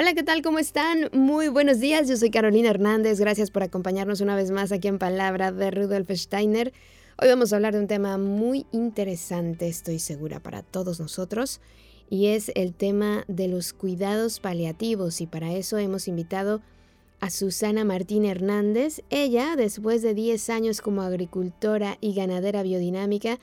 Hola, ¿qué tal? ¿Cómo están? Muy buenos días. Yo soy Carolina Hernández. Gracias por acompañarnos una vez más aquí en Palabra de Rudolf Steiner. Hoy vamos a hablar de un tema muy interesante, estoy segura, para todos nosotros, y es el tema de los cuidados paliativos. Y para eso hemos invitado a Susana Martín Hernández. Ella, después de 10 años como agricultora y ganadera biodinámica,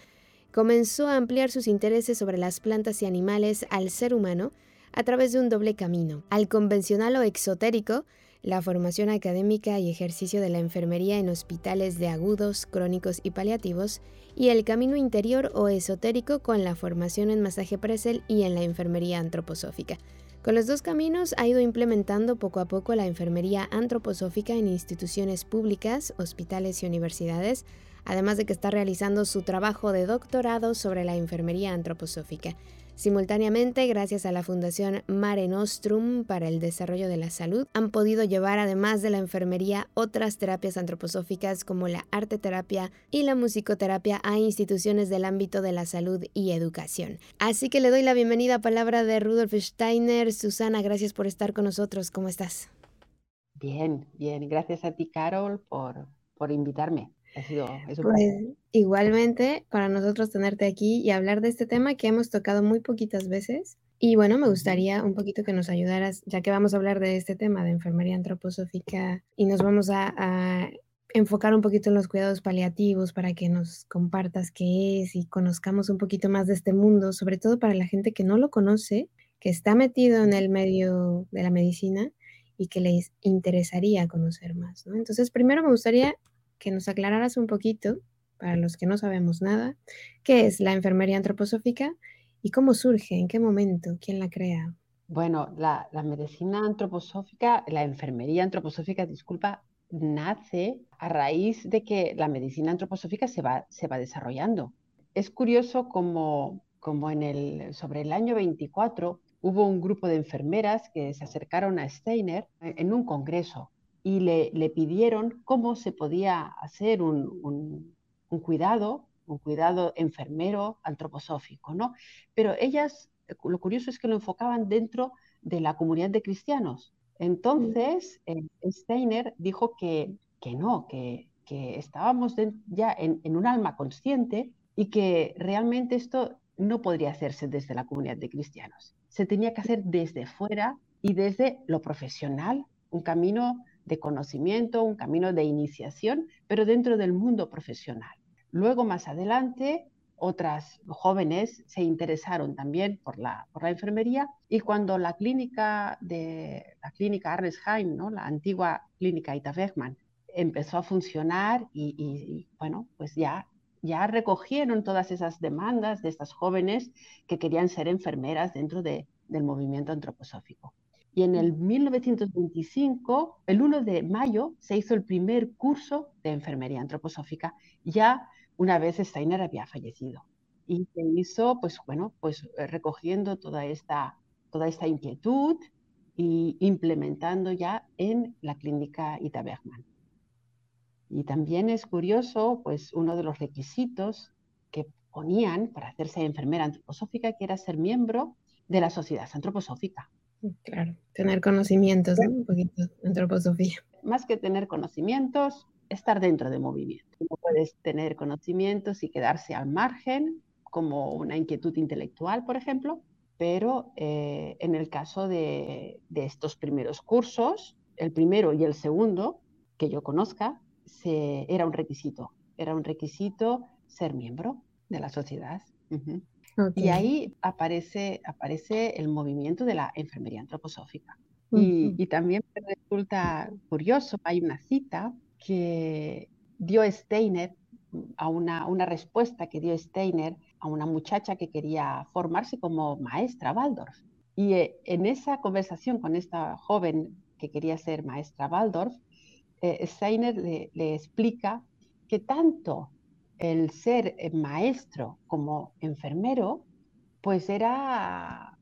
comenzó a ampliar sus intereses sobre las plantas y animales al ser humano a través de un doble camino, al convencional o exotérico, la formación académica y ejercicio de la enfermería en hospitales de agudos, crónicos y paliativos, y el camino interior o esotérico con la formación en masaje presel y en la enfermería antroposófica. Con los dos caminos ha ido implementando poco a poco la enfermería antroposófica en instituciones públicas, hospitales y universidades, además de que está realizando su trabajo de doctorado sobre la enfermería antroposófica. Simultáneamente, gracias a la Fundación Mare Nostrum para el Desarrollo de la Salud, han podido llevar, además de la enfermería, otras terapias antroposóficas como la arteterapia y la musicoterapia a instituciones del ámbito de la salud y educación. Así que le doy la bienvenida a palabra de Rudolf Steiner. Susana, gracias por estar con nosotros. ¿Cómo estás? Bien, bien. Gracias a ti, Carol, por, por invitarme. Pues, igualmente, para nosotros tenerte aquí y hablar de este tema que hemos tocado muy poquitas veces. Y bueno, me gustaría un poquito que nos ayudaras, ya que vamos a hablar de este tema de enfermería antroposófica y nos vamos a, a enfocar un poquito en los cuidados paliativos para que nos compartas qué es y conozcamos un poquito más de este mundo, sobre todo para la gente que no lo conoce, que está metido en el medio de la medicina y que les interesaría conocer más. ¿no? Entonces, primero me gustaría que nos aclararas un poquito, para los que no sabemos nada, qué es la enfermería antroposófica y cómo surge, en qué momento, quién la crea. Bueno, la, medicina antroposófica, la enfermería antroposófica, disculpa, nace a raíz de que la medicina antroposófica se va, se va desarrollando. Es curioso como, como en el, sobre el año 24 hubo un grupo de enfermeras que se acercaron a Steiner en un congreso y le, pidieron cómo se podía hacer un, cuidado, un cuidado enfermero antroposófico, ¿no? Pero ellas, lo curioso es que lo enfocaban dentro de la comunidad de cristianos. Entonces, eh, Steiner dijo que, que no, que, estábamos ya en, en, un alma consciente y que realmente esto no podría hacerse desde la comunidad de cristianos. Se tenía que hacer desde fuera y desde lo profesional, un camino de conocimiento, un camino de iniciación, pero dentro del mundo profesional. Luego, más adelante, otras jóvenes se interesaron también por la, por la enfermería y cuando la clínica de la clínica Arnesheim, ¿no? la antigua clínica Ita Bergman, empezó a funcionar y, bueno, pues ya, ya recogieron todas esas demandas de estas jóvenes que querían ser enfermeras dentro de, del movimiento antroposófico. Y en el 1925, el 1 de mayo, se hizo el primer curso de enfermería antroposófica, ya una vez Steiner había fallecido. Y se hizo, pues bueno, pues eh, recogiendo toda esta, toda esta inquietud y implementando ya en la clínica Ita Bergman. Y también es curioso, pues uno de los requisitos que ponían para hacerse enfermera antroposófica, que era ser miembro de la sociedad antroposófica. Claro, tener conocimientos, ¿no? Un poquito antroposofía. Más que tener conocimientos, estar dentro de movimiento. No puedes tener conocimientos y quedarse al margen, como una inquietud intelectual, por ejemplo, pero eh, en el caso de, estos primeros cursos, el primero y el segundo, que yo conozca, era un requisito. Era un requisito ser miembro de la sociedad. Y ahí aparece, aparece el movimiento de la enfermería antroposófica. y, también resulta curioso, hay una cita que dio Steiner a una, una, respuesta que dio Steiner a una muchacha que quería formarse como maestra Waldorf. Y eh, en esa conversación con esta joven que quería ser maestra Waldorf, eh, Steiner le, le, explica que tanto el ser eh, maestro como enfermero, pues era,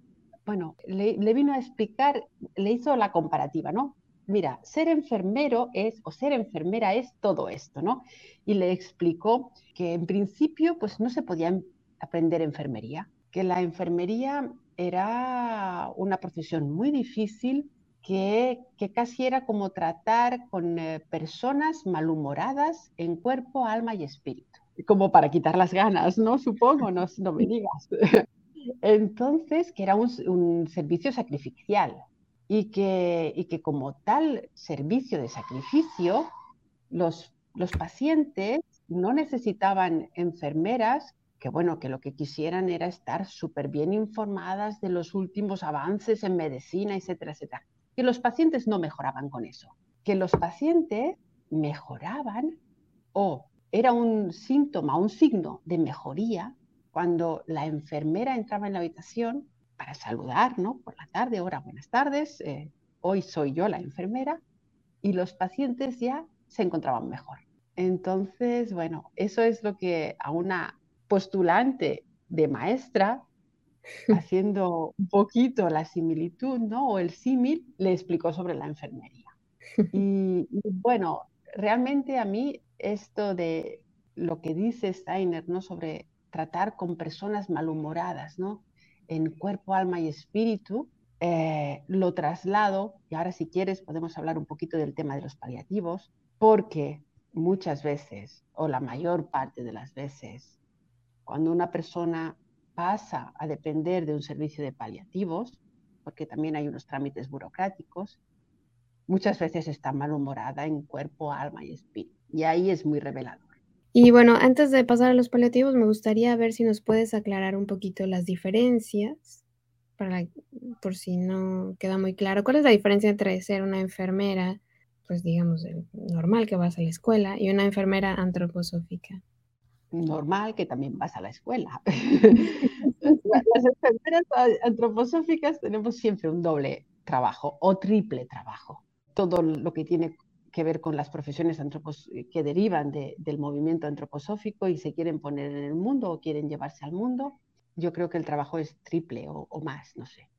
bueno, le, vino a explicar, le hizo la comparativa, ¿no? Mira, ser enfermero es, o ser enfermera es todo esto, ¿no? Y le explicó que en principio, pues no se podía aprender enfermería, que la enfermería era una profesión muy difícil, que, casi era como tratar con eh, personas malhumoradas en cuerpo, alma y espíritu. Como para quitar las ganas, ¿no? Supongo, no, me digas. Entonces, que era un, servicio sacrificial y que, y que como tal servicio de sacrificio, los, los pacientes no necesitaban enfermeras que bueno, que lo que quisieran era estar súper bien informadas de los últimos avances en medicina, etcétera, etcétera. Que los pacientes no mejoraban con eso, que los pacientes mejoraban o era un síntoma, un signo de mejoría cuando la enfermera entraba en la habitación para saludar, ¿no? Por la tarde, ahora buenas tardes, eh, hoy soy yo la enfermera, y los pacientes ya se encontraban mejor. Entonces, bueno, eso es lo que a una postulante de maestra, haciendo un poquito la similitud, ¿no? O el símil, le explicó sobre la enfermería. Y, bueno, realmente a mí esto de lo que dice Steiner, ¿no? Sobre tratar con personas malhumoradas, ¿no? En cuerpo, alma y espíritu, eh, lo traslado, y ahora si quieres podemos hablar un poquito del tema de los paliativos, porque muchas veces, o la mayor parte de las veces, cuando una persona pasa a depender de un servicio de paliativos, porque también hay unos trámites burocráticos, muchas veces está malhumorada en cuerpo, alma y espíritu. Y ahí es muy revelador. Y bueno, antes de pasar a los paliativos, me gustaría ver si nos puedes aclarar un poquito las diferencias, para, por si no queda muy claro. ¿Cuál es la diferencia entre ser una enfermera, pues digamos, normal que vas a la escuela, y una enfermera antroposófica? normal que también vas a la escuela. Las enfermeras antroposóficas tenemos siempre un doble trabajo o triple trabajo. Todo lo que tiene que ver con las profesiones antropos que derivan del movimiento antroposófico y se quieren poner en el mundo o quieren llevarse al mundo, yo creo que el trabajo es triple o, más, no sé.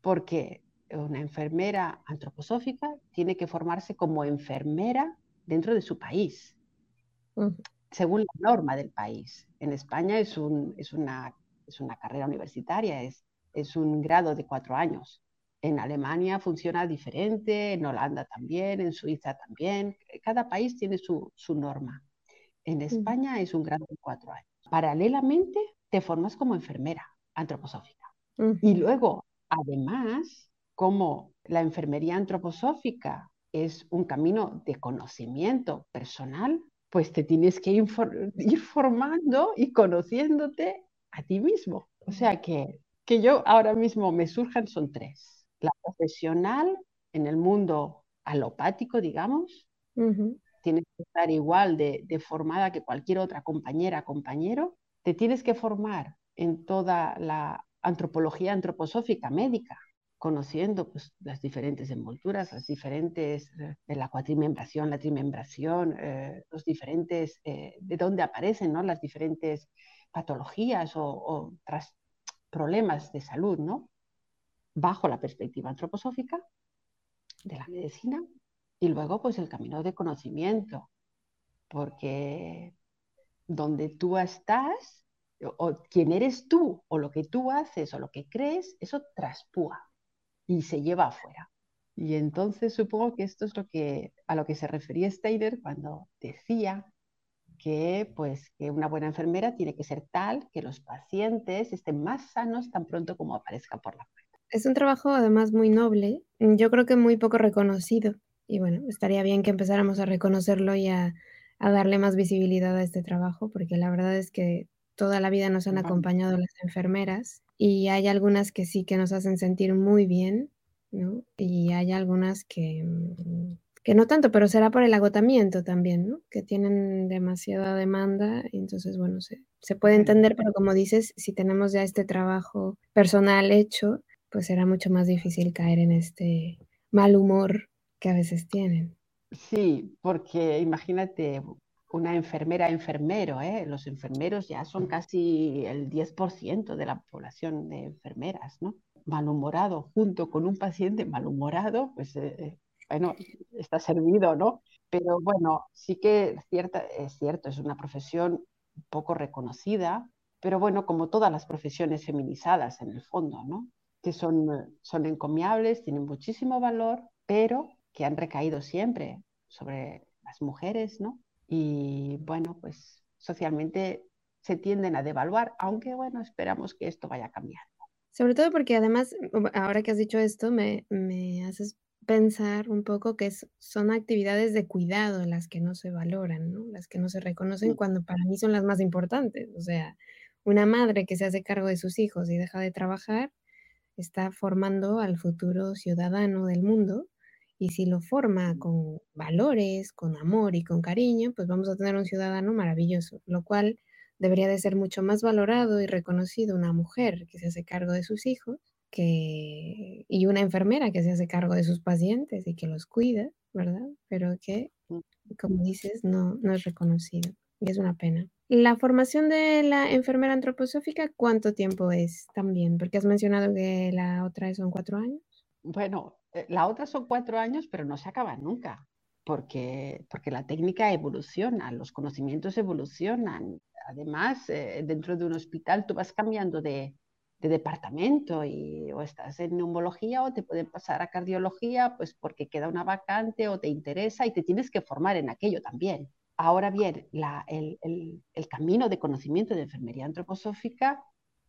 Porque una enfermera antroposófica tiene que formarse como enfermera dentro de su país según la norma del país. En España es, un, es, una, es una carrera universitaria, es, es un grado de cuatro años. En Alemania funciona diferente, en Holanda también, en Suiza también. Cada país tiene su, su norma. En España es un grado de cuatro años. Paralelamente, te formas como enfermera antroposófica. Y luego, además, como la enfermería antroposófica es un camino de conocimiento personal, pues te tienes que ir formando y conociéndote a ti mismo. O sea que, que yo ahora mismo me surjan son tres. La profesional en el mundo alopático, digamos, tienes que estar igual de, de, formada que cualquier otra compañera, compañero. Te tienes que formar en toda la antropología antroposófica médica, conociendo pues, las diferentes envolturas, las diferentes, eh, la cuatrimembración, la trimembración, eh, los diferentes, eh, de dónde aparecen ¿no? las diferentes patologías o, problemas de salud, ¿no? Bajo la perspectiva antroposófica de la medicina y luego pues el camino de conocimiento, porque donde tú estás, o quién eres tú, o lo que tú haces, o lo que crees, eso traspúa y se lleva afuera. Y entonces supongo que esto es lo que, a lo que se refería Steiner cuando decía que, pues, que una buena enfermera tiene que ser tal que los pacientes estén más sanos tan pronto como aparezca por la puerta. Es un trabajo además muy noble, yo creo que muy poco reconocido. Y bueno, estaría bien que empezáramos a reconocerlo y a, a darle más visibilidad a este trabajo, porque la verdad es que toda la vida nos han acompañado las enfermeras y hay algunas que sí que nos hacen sentir muy bien, ¿no? Y hay algunas que, mm, que no tanto, pero será por el agotamiento también, ¿no? Que tienen demasiada demanda y entonces, bueno, se, se puede entender, pero como dices, si tenemos ya este trabajo personal hecho, pues será mucho más difícil caer en este mal humor que a veces tienen. Sí, porque imagínate, una enfermera enfermero, ¿eh? los enfermeros ya son casi el 10% de la población de enfermeras, ¿no? Malhumorado junto con un paciente malhumorado, pues eh, eh, bueno, está servido, ¿no? Pero bueno, sí que cierta, es cierto, es una profesión poco reconocida pero bueno, como todas las profesiones feminizadas en el fondo, ¿no? Que son, son encomiables, tienen muchísimo valor, pero que han recaído siempre sobre las mujeres, ¿no? Y bueno, pues socialmente se tienden a devaluar, aunque bueno, esperamos que esto vaya cambiando. Sobre todo porque además, ahora que has dicho esto, me, me haces pensar un poco que son actividades de cuidado las que no se valoran, ¿no? Las que no se reconocen cuando para mí son las más importantes. O sea, una madre que se hace cargo de sus hijos y deja de trabajar está formando al futuro ciudadano del mundo y si lo forma con valores, con amor y con cariño, pues vamos a tener un ciudadano maravilloso, lo cual debería de ser mucho más valorado y reconocido una mujer que se hace cargo de sus hijos que, y una enfermera que se hace cargo de sus pacientes y que los cuida, ¿verdad? Pero que, como dices, no, no es reconocido y es una pena. La formación de la enfermera antroposófica, ¿cuánto tiempo es también? Porque has mencionado que la otra son cuatro años. Bueno, eh, la otra son cuatro años, pero no se acaba nunca, porque, porque la técnica evoluciona, los conocimientos evolucionan. Además, eh, dentro de un hospital tú vas cambiando de, de departamento y o estás en neumología o te pueden pasar a cardiología, pues porque queda una vacante o te interesa y te tienes que formar en aquello también. Ahora bien, el, el, camino de conocimiento de enfermería antroposófica,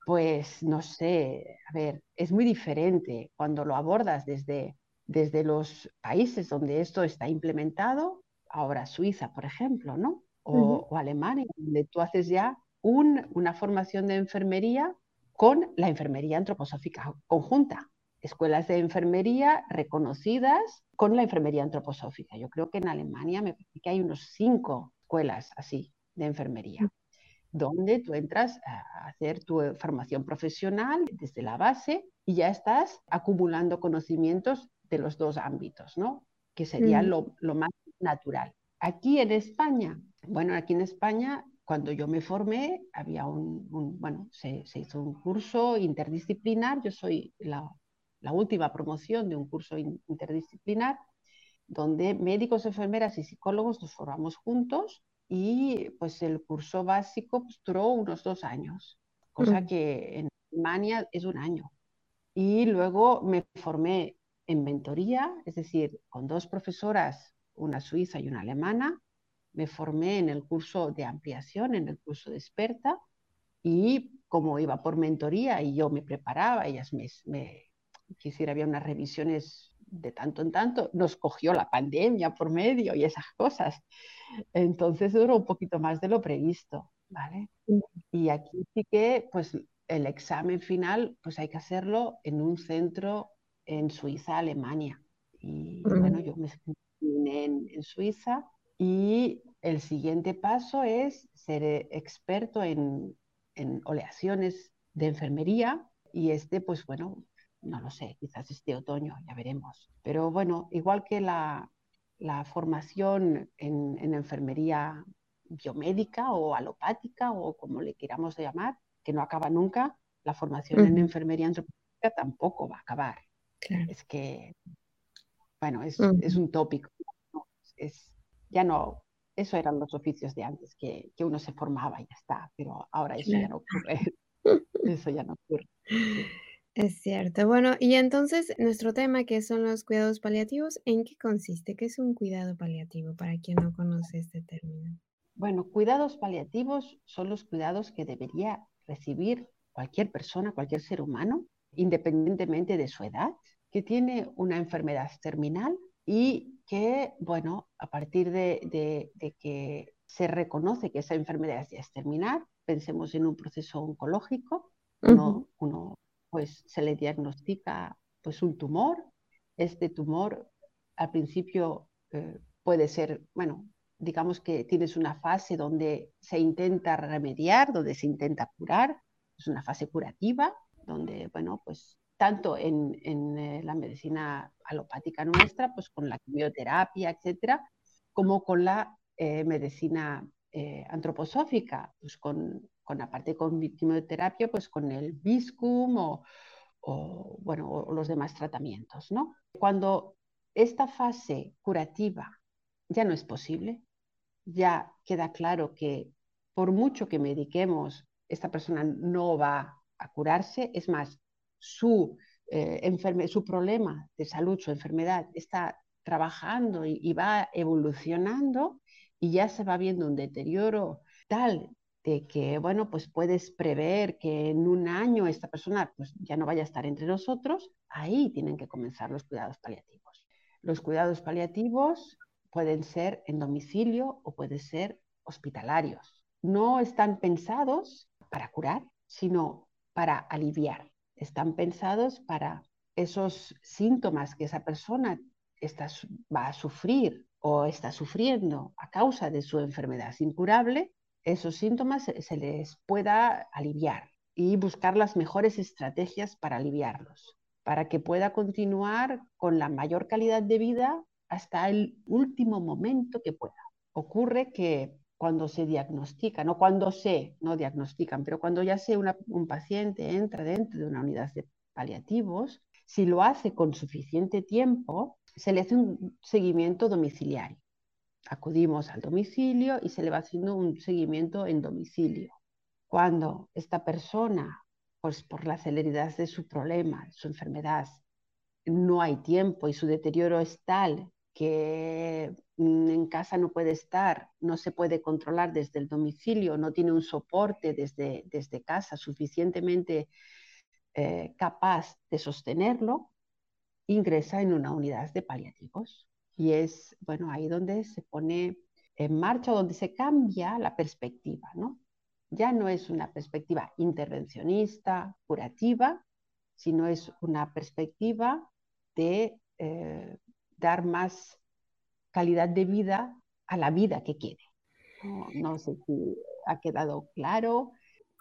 pues no sé, a ver, es muy diferente cuando lo abordas desde, desde los países donde esto está implementado, ahora Suiza, por ejemplo, ¿no? O, o Alemania, donde tú haces ya un, una formación de enfermería con la enfermería antroposófica conjunta. Escuelas de enfermería reconocidas con la enfermería antroposófica. Yo creo que en Alemania me parece que hay unos cinco escuelas así de enfermería, donde tú entras a hacer tu formación profesional desde la base y ya estás acumulando conocimientos de los dos ámbitos, ¿no? Que sería mm. lo, lo más natural. Aquí en España, bueno, aquí en España cuando yo me formé, había un, bueno, se, hizo un curso interdisciplinar, yo soy la, última promoción de un curso interdisciplinar, donde médicos, enfermeras y psicólogos nos formamos juntos y pues el curso básico pues, duró unos dos años, cosa mm. que en Alemania es un año. Y luego me formé en mentoría, es decir, con dos profesoras, una suiza y una alemana, me formé en el curso de ampliación, en el curso de experta, y como iba por mentoría y yo me preparaba, ellas me, me quisiera, había unas revisiones de tanto en tanto, nos cogió la pandemia por medio y esas cosas. Entonces duró un poquito más de lo previsto, ¿vale? Y aquí sí que, pues, el examen final, pues hay que hacerlo en un centro en Suiza, Alemania. Y bueno, yo me escribí en, en Suiza y el siguiente paso es ser experto en, oleaciones de enfermería y este, pues bueno, no lo sé, quizás este otoño, ya veremos. Pero bueno, igual que la, formación en, enfermería biomédica o alopática o como le queramos llamar, que no acaba nunca, la formación en enfermería antropológica tampoco va a acabar. Es que, bueno, es, un tópico. Es, ya no, eso eran los oficios de antes, que, uno se formaba y ya está, pero ahora eso ya no ocurre. eso ya no ocurre. Es cierto. Bueno, y entonces nuestro tema, que son los cuidados paliativos, ¿en qué consiste? ¿Qué es un cuidado paliativo para quien no conoce este término? Bueno, cuidados paliativos son los cuidados que debería recibir cualquier persona, cualquier ser humano, independientemente de su edad, que tiene una enfermedad terminal y que, bueno, a partir de, que se reconoce que esa enfermedad ya es terminal, pensemos en un proceso oncológico, uno, pues se le diagnostica pues un tumor, este tumor al principio eh, puede ser, bueno, digamos que tienes una fase donde se intenta remediar, donde se intenta curar, es una fase curativa, donde, bueno, pues tanto en, eh, la medicina alopática nuestra, pues con la quimioterapia, etcétera, como con la eh, medicina antroposófica, pues con, con, aparte con quimioterapia, pues con el biscum o, bueno, los demás tratamientos, ¿no? Cuando esta fase curativa ya no es posible, ya queda claro que por mucho que mediquemos esta persona no va a curarse, es más, su, eh, su problema de salud, su enfermedad está trabajando y, va evolucionando y ya se va viendo un deterioro tal de que, bueno, pues puedes prever que en un año esta persona pues ya no vaya a estar entre nosotros, ahí tienen que comenzar los cuidados paliativos. Los cuidados paliativos pueden ser en domicilio o pueden ser hospitalarios. No están pensados para curar, sino para aliviar. Están pensados para esos síntomas que esa persona va a sufrir o está sufriendo a causa de su enfermedad incurable, esos síntomas se, les pueda aliviar y buscar las mejores estrategias para aliviarlos, para que pueda continuar con la mayor calidad de vida hasta el último momento que pueda. Ocurre que cuando se diagnostican, o cuando se, no diagnostican, pero cuando ya sea un paciente entra dentro de una unidad de paliativos, si lo hace con suficiente tiempo, se le hace un seguimiento domiciliario. Acudimos al domicilio y se le va haciendo un seguimiento en domicilio. Cuando esta persona, pues por la celeridad de su problema, su enfermedad, no hay tiempo y su deterioro es tal que mm, en casa no puede estar, no se puede controlar desde el domicilio, no tiene un soporte desde, desde casa suficientemente eh, capaz de sostenerlo, ingresa en una unidad de paliativos. Y es, bueno, ahí donde se pone en marcha, donde se cambia la perspectiva, ¿no? Ya no es una perspectiva intervencionista, curativa, sino es una perspectiva de eh, dar más calidad de vida a la vida que quiere. No, sé si ha quedado claro.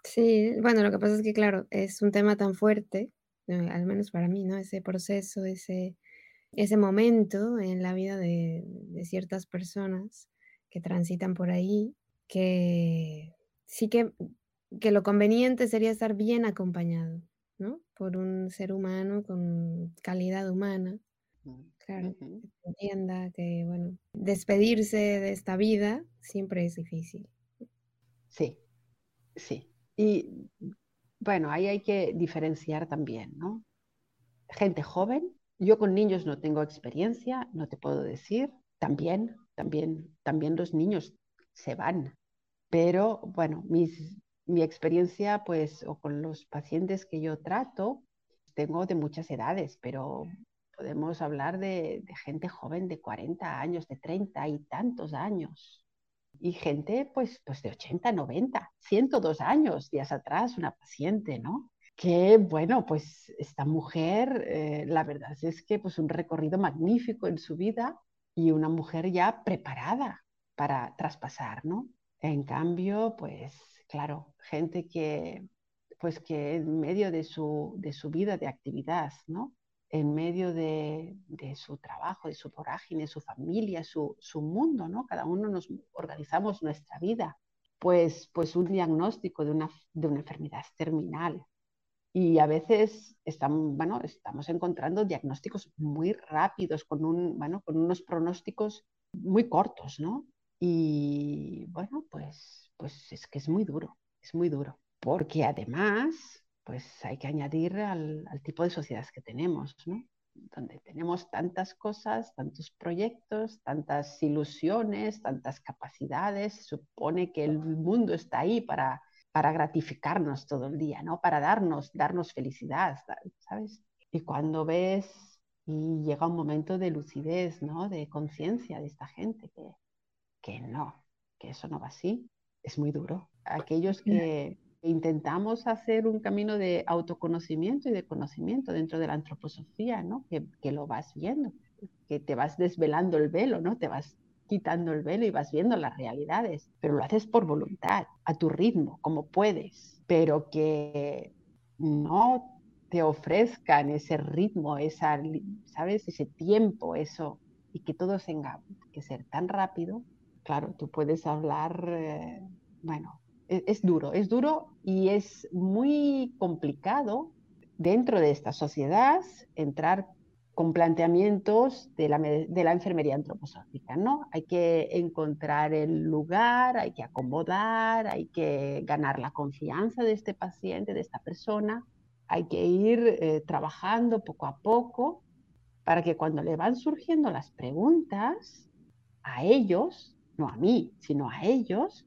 Sí, bueno, lo que pasa es que, claro, es un tema tan fuerte, eh, al menos para mí, ¿no? Ese proceso, ese, ese momento en la vida de, ciertas personas que transitan por ahí, que sí que, que lo conveniente sería estar bien acompañado, ¿no? Por un ser humano con calidad humana Claro, que entienda que, bueno, despedirse de esta vida siempre es difícil. Sí, sí. Y bueno, ahí hay que diferenciar también, ¿no? Gente joven, yo con niños no tengo experiencia, no te puedo decir, también, también, también los niños se van, pero bueno, mi experiencia, pues, o con los pacientes que yo trato, tengo de muchas edades, pero podemos hablar de, gente joven de 40 años, de 30 y tantos años. Y gente pues, pues de 80, 90, 102 años, días atrás, una paciente, ¿no? Que bueno, pues esta mujer, eh, la verdad es que pues un recorrido magnífico en su vida y una mujer ya preparada para traspasar, ¿no? En cambio, pues claro, gente que pues que en medio de su, de su vida de actividad, ¿no? en medio de, su trabajo, de su vorágine, su familia, su, mundo, ¿no? Cada uno nos organizamos nuestra vida. Pues, pues un diagnóstico de una, de una enfermedad terminal. Y a veces estamos, bueno, estamos encontrando diagnósticos muy rápidos, con, un, bueno, con unos pronósticos muy cortos, ¿no? Y bueno, pues, pues es que es muy duro, es muy duro. Porque además pues hay que añadir al, tipo de sociedad que tenemos, ¿no? donde tenemos tantas cosas, tantos proyectos, tantas ilusiones, tantas capacidades, supone que el mundo está ahí para, para gratificarnos todo el día, ¿no? Para darnos, darnos felicidad, ¿sabes? Y cuando ves y llega un momento de lucidez, ¿no? De conciencia de esta gente que, que no, que eso no va así, es muy duro. Aquellos que intentamos hacer un camino de autoconocimiento y de conocimiento dentro de la antroposofía, ¿no? Que, que, lo vas viendo, que te vas desvelando el velo, ¿no? Te vas quitando el velo y vas viendo las realidades, pero lo haces por voluntad, a tu ritmo, como puedes, pero que no te ofrezcan ese ritmo, esa, ¿sabes? Ese tiempo, eso, y que todo tenga que ser tan rápido. Claro, tú puedes hablar, eh, bueno, e, es, duro, es duro y es muy complicado dentro de esta sociedad entrar con planteamientos de la, de la enfermería antroposófica, ¿no? Hay que encontrar el lugar, hay que acomodar, hay que ganar la confianza de este paciente, de esta persona, hay que ir eh, trabajando poco a poco para que cuando le van surgiendo las preguntas a ellos, no a mí, sino a ellos,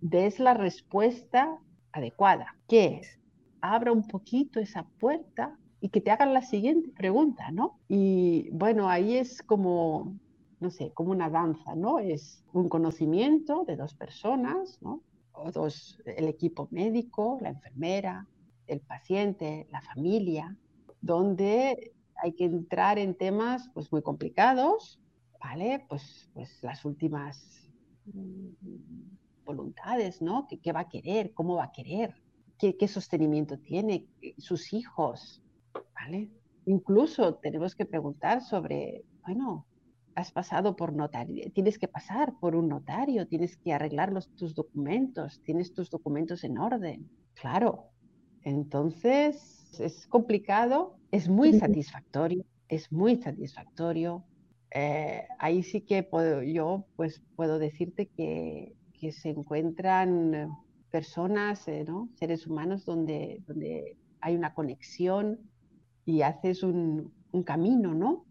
des la respuesta adecuada, que es, abra un poquito esa puerta y que te hagan la siguiente pregunta, ¿no? Y bueno, ahí es como, no sé, como una danza, ¿no? Es un conocimiento de dos personas, ¿no? O dos, el equipo médico, la enfermera, el paciente, la familia, donde hay que entrar en temas pues muy complicados, ¿vale? Pues, pues las últimas mm, voluntades, ¿no? ¿Qué, va a querer? ¿Cómo va a querer? ¿Qué, ¿Qué, sostenimiento tiene? ¿Sus hijos? ¿Vale? Incluso tenemos que preguntar sobre, bueno, has pasado por notario, tienes que pasar por un notario, tienes que arreglar los, tus documentos, tienes tus documentos en orden. Claro, entonces es complicado, es muy satisfactorio, es muy satisfactorio. Eh, ahí sí que puedo, yo pues puedo decirte que, que se encuentran personas, eh, ¿no? seres humanos donde, donde hay una conexión y haces un, camino, ¿no?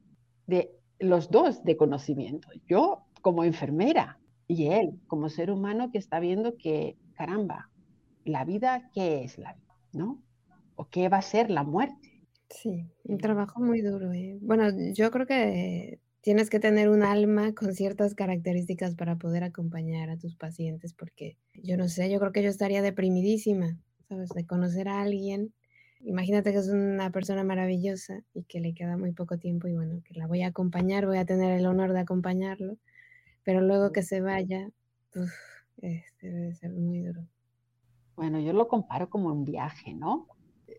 De los dos de conocimiento. Yo como enfermera y él como ser humano que está viendo que, caramba, la vida, ¿qué es la vida? ¿No? ¿O qué va a ser la muerte? Sí, un trabajo muy duro. ¿eh? Bueno, yo creo que tienes que tener un alma con ciertas características para poder acompañar a tus pacientes, porque yo no sé, yo creo que yo estaría deprimidísima, ¿sabes? De conocer a alguien Imagínate que es una persona maravillosa y que le queda muy poco tiempo y bueno, que la voy a acompañar, voy a tener el honor de acompañarlo, pero luego que se vaya, este debe ser muy duro. Bueno, yo lo comparo como un viaje, ¿no?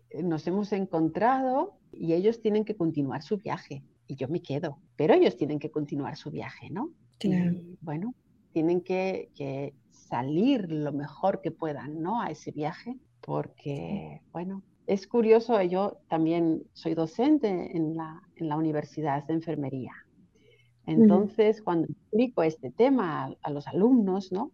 Eh, nos hemos encontrado y ellos tienen que continuar su viaje y yo me quedo, pero ellos tienen que continuar su viaje, ¿no? Claro. Y, bueno, tienen que, que, salir lo mejor que puedan, ¿no? A ese viaje, porque, bueno, es curioso, yo también soy docente en la, en la Universidad de Enfermería. Entonces, cuando explico este tema a, los alumnos, ¿no?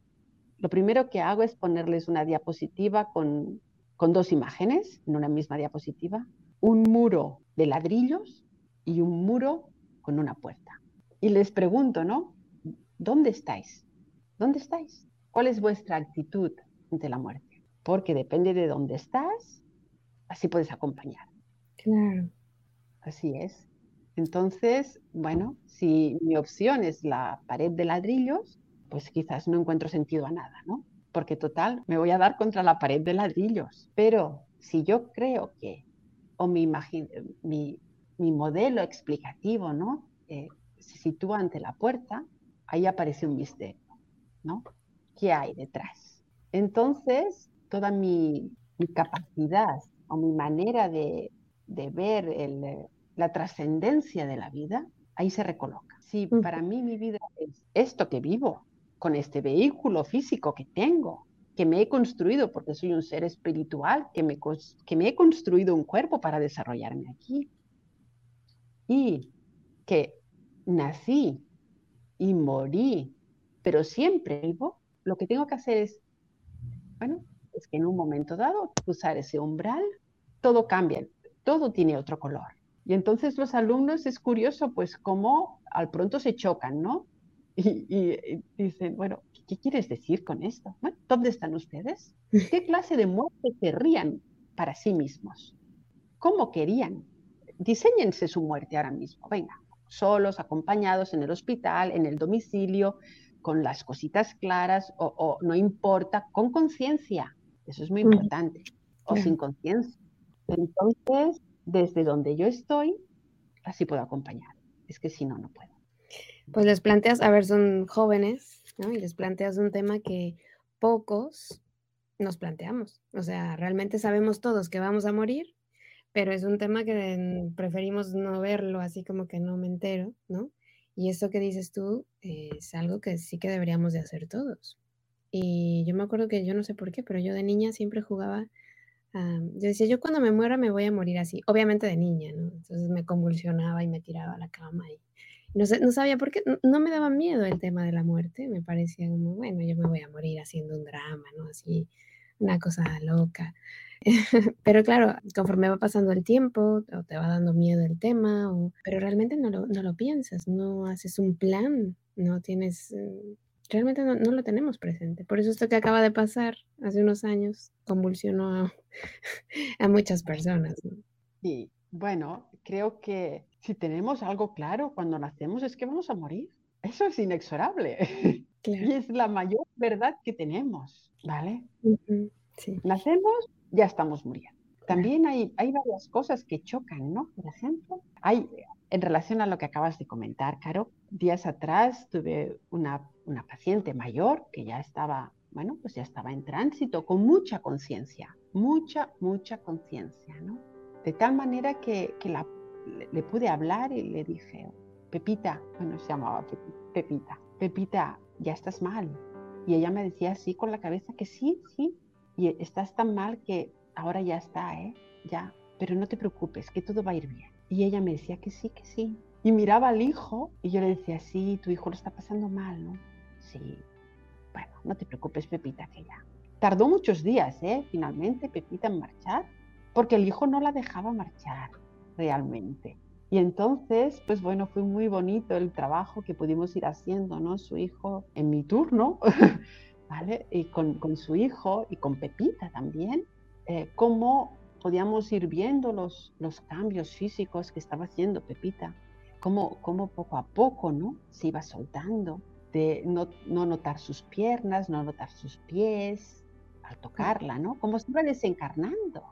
Lo primero que hago es ponerles una diapositiva con, con dos imágenes en una misma diapositiva, un muro de ladrillos y un muro con una puerta. Y les pregunto, ¿no? ¿Dónde estáis? ¿Dónde estáis? ¿Cuál es vuestra actitud ante la muerte? Porque depende de dónde estás, así puedes acompañar. Claro. Así es. Entonces, bueno, si mi opción es la pared de ladrillos, pues quizás no encuentro sentido a nada, ¿no? Porque total, me voy a dar contra la pared de ladrillos. Pero si yo creo que, o mi, mi, mi modelo explicativo, ¿no? Eh, se sitúa ante la puerta, ahí aparece un misterio, ¿no? ¿Qué hay detrás? Entonces, toda mi, mi capacidad o mi manera de, ver eh, la trascendencia de la vida, ahí se recoloca. Si para mí mi vida es esto que vivo, con este vehículo físico que tengo, que me he construido porque soy un ser espiritual, que me, que me he construido un cuerpo para desarrollarme aquí, y que nací y morí, pero siempre vivo, lo que tengo que hacer es, bueno, es que en un momento dado, cruzar ese umbral, todo cambia, todo tiene otro color. Y entonces los alumnos es curioso, pues cómo al pronto se chocan, ¿no? Y, dicen, bueno, ¿qué quieres decir con esto? ¿Dónde están ustedes? ¿Qué clase de muerte querrían para sí mismos? ¿Cómo querían? Diseñense su muerte ahora mismo, venga, solos, acompañados en el hospital, en el domicilio, con las cositas claras o, o no importa, con conciencia, eso es muy importante. O sin conciencia. Entonces, desde donde yo estoy, así puedo acompañar. Es que si no, no puedo. Pues les planteas, a ver, son jóvenes, ¿no? Y les planteas un tema que pocos nos planteamos. O sea, realmente sabemos todos que vamos a morir, pero es un tema que preferimos no verlo, así como que no me entero, ¿no? Y eso que dices tú es algo que sí que deberíamos de hacer todos. Y yo me acuerdo que yo no sé por qué, pero yo de niña siempre jugaba yo decía, yo cuando me muera me voy a morir así, obviamente de niña, ¿no? Entonces me convulsionaba y me tiraba a la cama y no, no sabía por qué, no, me daba miedo el tema de la muerte, me parecía como, bueno, yo me voy a morir haciendo un drama, ¿no? Así, una cosa loca. pero claro, conforme va pasando el tiempo, o te va dando miedo el tema, pero realmente no lo, no lo piensas, no haces un plan, no tienes, eh, realmente no, lo tenemos presente. Por eso esto que acaba de pasar hace unos años convulsionó a, muchas personas. Sí, bueno, creo que si tenemos algo claro cuando nacemos es que vamos a morir. Eso es inexorable. Y es la mayor verdad que tenemos, ¿vale? Nacemos, ya estamos muriendo. También hay, hay varias cosas que chocan, ¿no? Por ejemplo, hay, en relación a lo que acabas de comentar, Caro, días atrás tuve una, una paciente mayor que ya estaba, bueno, pues ya estaba en tránsito con mucha conciencia, mucha, mucha conciencia, ¿no? De tal manera que, que la, le, pude hablar y le dije, Pepita, bueno, se llamaba Pepita, Pepita, ya estás mal. Y ella me decía así con la cabeza que sí, sí, y estás tan mal que ahora ya está, ¿eh? Ya, pero no te preocupes, que todo va a ir bien. Y ella me decía que sí, que sí. Y miraba al hijo y yo le decía, sí, tu hijo lo está pasando mal, ¿no? Sí. Bueno, no te preocupes, Pepita, que ya. Tardó muchos días, ¿eh? Finalmente, Pepita en marchar, porque el hijo no la dejaba marchar realmente. Y entonces, pues bueno, fue muy bonito el trabajo que pudimos ir haciendo, ¿no? Su hijo en mi turno, ¿vale? Y con, con su hijo y con Pepita también, eh, cómo podíamos ir viendo los, los cambios físicos que estaba haciendo Pepita, cómo, cómo poco a poco, ¿no? Se iba soltando, de no, no notar sus piernas, no notar sus pies al tocarla, ¿no? Cómo se iba desencarnando.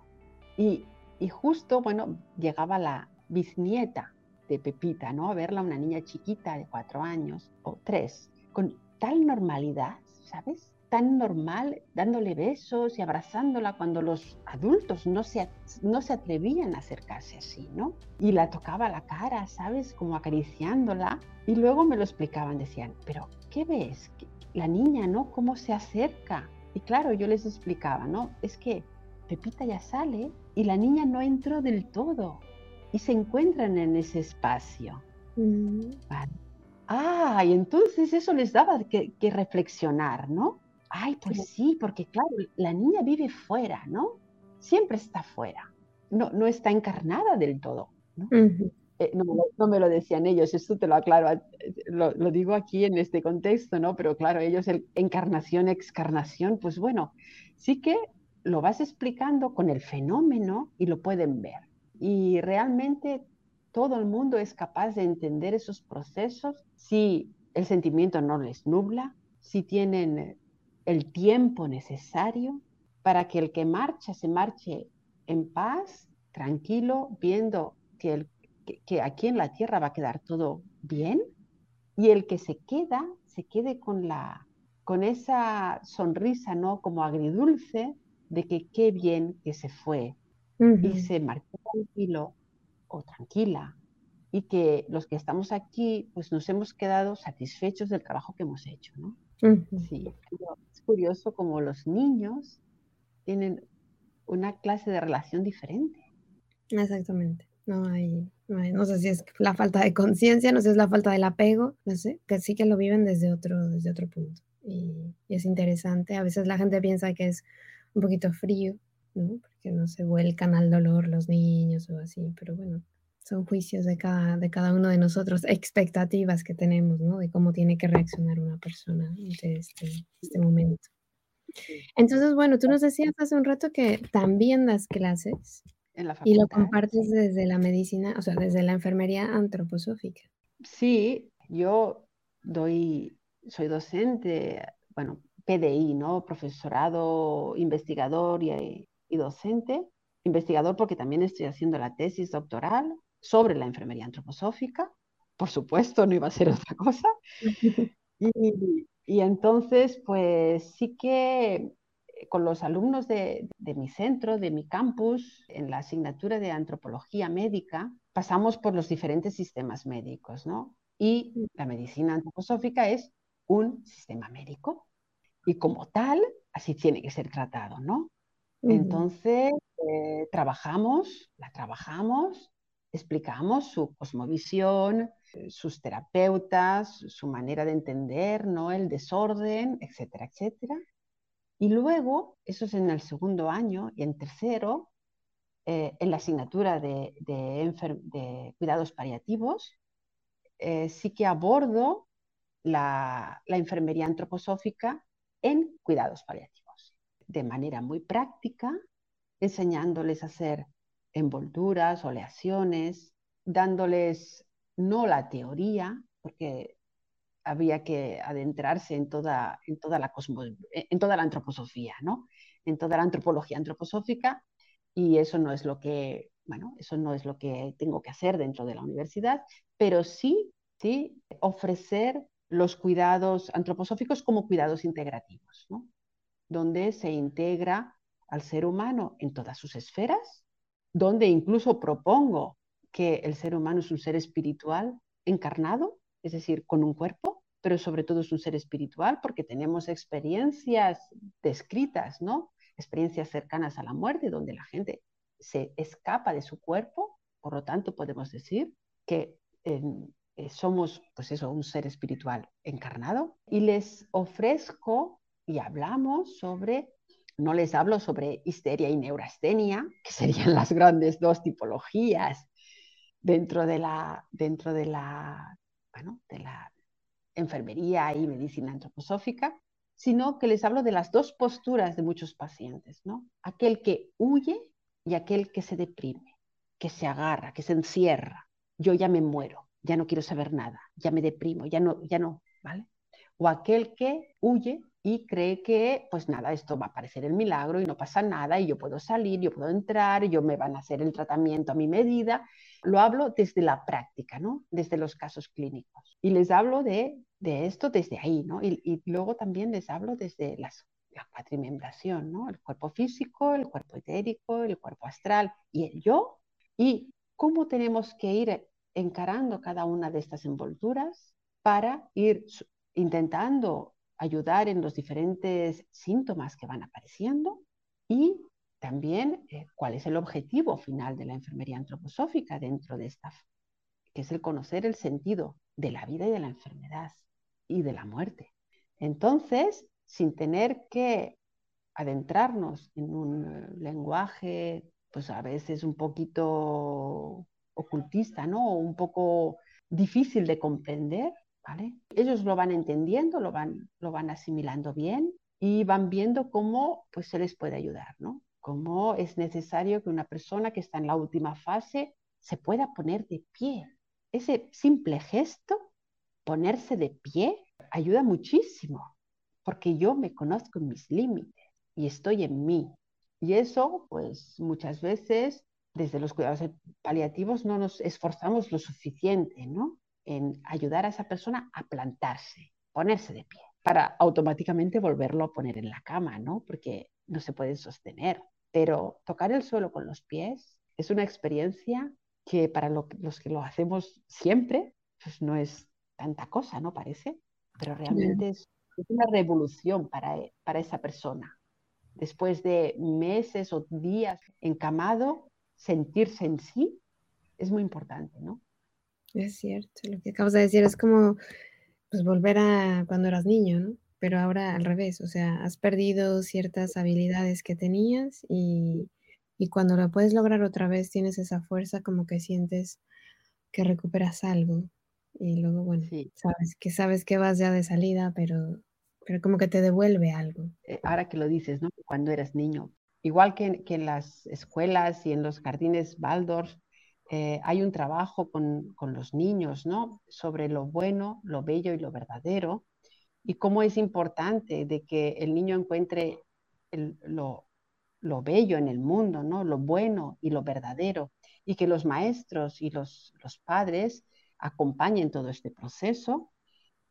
Y, y justo, bueno, llegaba la, bisnieta de Pepita, ¿no? A verla una niña chiquita de cuatro años o tres, con tal normalidad, ¿sabes? Tan normal, dándole besos y abrazándola cuando los adultos no se, no se atrevían a acercarse así, ¿no? Y la tocaba la cara, ¿sabes? Como acariciándola. Y luego me lo explicaban, decían, pero ¿qué ves? La niña, ¿no? ¿Cómo se acerca? Y claro, yo les explicaba, ¿no? Es que Pepita ya sale y la niña no entró del todo y se encuentran en ese espacio. Mm. Ah, y entonces eso les daba que, reflexionar, ¿no? Ay, pues sí. porque claro, la niña vive fuera, ¿no? Siempre está fuera, no, no está encarnada del todo. ¿no? Eh, no, me lo decían ellos, esto te lo aclaro, lo, lo, digo aquí en este contexto, ¿no? Pero claro, ellos, el encarnación, excarnación, pues bueno, sí que lo vas explicando con el fenómeno y lo pueden ver. Y realmente todo el mundo es capaz de entender esos procesos si el sentimiento no les nubla, si tienen el tiempo necesario para que el que marcha se marche en paz, tranquilo, viendo que, el, que, aquí en la tierra va a quedar todo bien y el que se queda, se quede con, la, con esa sonrisa, ¿no? Como agridulce de que qué bien que se fue, y se marchó tranquilo o tranquila y que los que estamos aquí pues nos hemos quedado satisfechos del trabajo que hemos hecho, ¿no? Sí, es curioso como los niños tienen una clase de relación diferente. Exactamente. No hay, no, sé si es la falta de conciencia, no sé si es la falta del apego, no sé, que sí que lo viven desde otro, desde otro punto. y es interesante. A veces la gente piensa que es un poquito frío, ¿no? Porque no se vuelcan al dolor los niños o así, pero bueno, son juicios de cada, de cada uno de nosotros, expectativas que tenemos, ¿no? De cómo tiene que reaccionar una persona ante este, este momento. Entonces, bueno, tú nos decías hace un rato que también das clases y lo compartes desde la medicina, o sea, desde la enfermería antroposófica. Sí, yo doy, soy docente, bueno, PDI, ¿no? Profesorado, investigador y, docente, investigador porque también estoy haciendo la tesis doctoral sobre la enfermería antroposófica, por supuesto, no iba a ser otra cosa. Y, entonces, pues sí que eh, con los alumnos de, de, mi centro, de mi campus, en la asignatura de antropología médica, pasamos por los diferentes sistemas médicos, ¿no? Y la medicina antroposófica es un sistema médico y como tal, así tiene que ser tratado, ¿no? Entonces, eh, trabajamos, la trabajamos, explicamos su cosmovisión, eh, sus terapeutas, su manera de entender, ¿no? El desorden, etcétera, etcétera. Y luego, eso es en el segundo año, y en tercero, eh, en la asignatura de, cuidados paliativos, eh, sí que abordo la, la enfermería antroposófica en cuidados paliativos, de manera muy práctica, enseñándoles a hacer envolturas, oleaciones, dándoles no la teoría, porque había que adentrarse en toda, en toda, la, en toda la antroposofía, ¿no? en toda la antropología antroposófica, y eso no es lo que, bueno, eso no es lo que tengo que hacer dentro de la universidad, pero sí, sí ofrecer los cuidados antroposóficos como cuidados integrativos, ¿no? donde se integra al ser humano en todas sus esferas, donde incluso propongo que el ser humano es un ser espiritual encarnado, es decir, con un cuerpo, pero sobre todo es un ser espiritual porque tenemos experiencias descritas, ¿no? Experiencias cercanas a la muerte, donde la gente se escapa de su cuerpo, por lo tanto podemos decir que eh, somos, pues eso, un ser espiritual encarnado y les ofrezco y hablamos sobre no les hablo sobre histeria y neurastenia, que serían las grandes dos tipologías dentro de la, dentro de la, de la enfermería y medicina antroposófica, sino que les hablo de las dos posturas de muchos pacientes, ¿no? Aquel que huye y aquel que se deprime, que se agarra, que se encierra. Yo ya me muero, ya no quiero saber nada, ya me deprimo, ya no, ya no, ¿vale? O aquel que huye y cree que, pues nada, esto va a parecer el milagro y no pasa nada y yo puedo salir, yo puedo entrar, yo me van a hacer el tratamiento a mi medida. Lo hablo desde la práctica, ¿no? Desde los casos clínicos. Y les hablo de, de esto desde ahí, ¿no? Y, y, luego también les hablo desde las, la cuatrimembración, ¿no? El cuerpo físico, el cuerpo etérico, el cuerpo astral y el yo. Y cómo tenemos que ir encarando cada una de estas envolturas para ir intentando ayudar en los diferentes síntomas que van apareciendo y también eh, cuál es el objetivo final de la enfermería antroposófica dentro de esta, que es el conocer el sentido de la vida y de la enfermedad y de la muerte. Entonces, sin tener que adentrarnos en un lenguaje, pues a veces un poquito ocultista, ¿no? Un poco difícil de comprender, ellos lo van entendiendo, lo van, lo van asimilando bien y van viendo cómo pues, se les puede ayudar, ¿no? Cómo es necesario que una persona que está en la última fase se pueda poner de pie. Ese simple gesto, ponerse de pie, ayuda muchísimo, porque yo me conozco en mis límites y estoy en mí. Y eso, pues muchas veces, desde los cuidados paliativos no nos esforzamos lo suficiente, ¿no? En ayudar a esa persona a plantarse, ponerse de pie, para automáticamente volverlo a poner en la cama, ¿no? Porque no se puede sostener. Pero tocar el suelo con los pies es una experiencia que para los que lo hacemos siempre, pues no es tanta cosa, ¿no? Parece, pero realmente es, una revolución para, para esa persona. Después de meses o días encamado, sentirse en sí es muy importante, ¿no? Es cierto, lo que acabas de decir es como pues volver a cuando eras niño, ¿no? Pero ahora al revés, o sea, has perdido ciertas habilidades que tenías y, y cuando lo puedes lograr otra vez tienes esa fuerza como que sientes que recuperas algo y luego, bueno, sabes que sabes que vas ya de salida, pero, pero como que te devuelve algo. Eh, ahora que lo dices, ¿no? Cuando eras niño, igual que, que en las escuelas y en los jardines Waldorf, eh, hay un trabajo con, los niños, ¿no? Sobre lo bueno, lo bello y lo verdadero, y cómo es importante de que el niño encuentre lo, bello en el mundo, ¿no? Lo bueno y lo verdadero, y que los maestros y los, padres acompañen todo este proceso.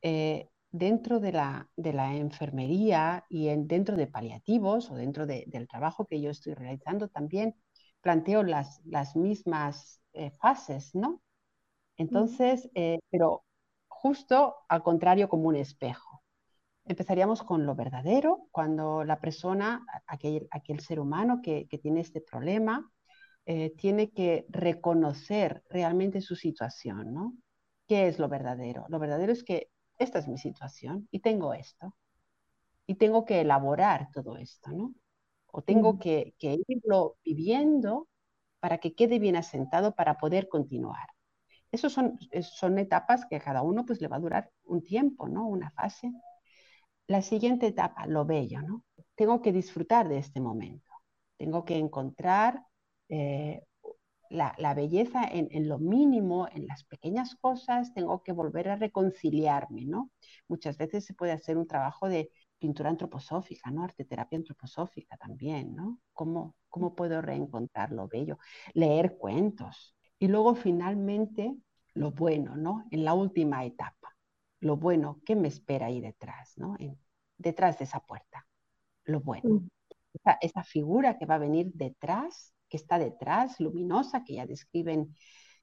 Eh, dentro de la, enfermería y dentro de paliativos o dentro del trabajo que yo estoy realizando también planteo las, las mismas eh, fases, ¿no? Entonces, eh, pero justo al contrario como un espejo. empezaríamos con lo verdadero, cuando la persona, aquel, aquel ser humano que, que tiene este problema, eh, tiene que reconocer realmente su situación, ¿no? ¿Qué es lo verdadero? Lo verdadero es que esta es mi situación y tengo esto. Y tengo que elaborar todo esto, ¿no? O tengo que, que irlo viviendo para que quede bien asentado para poder continuar. Esas son, son etapas que a cada uno pues le va a durar un tiempo, ¿no? Una fase. La siguiente etapa, lo bello, ¿no? Tengo que disfrutar de este momento. Tengo que encontrar eh, la, belleza en, lo mínimo, en las pequeñas cosas, tengo que volver a reconciliarme, ¿no? Muchas veces se puede hacer un trabajo de pintura antroposófica, ¿no? Arteterapia antroposófica también, ¿no? ¿Cómo, cómo puedo reencontrar lo bello? Leer cuentos. Y luego finalmente lo bueno, ¿no? En la última etapa, lo bueno, ¿qué me espera ahí detrás, ¿no? detrás de esa puerta, lo bueno. Mm. esa figura que va a venir detrás que está detrás, luminosa, que ya describen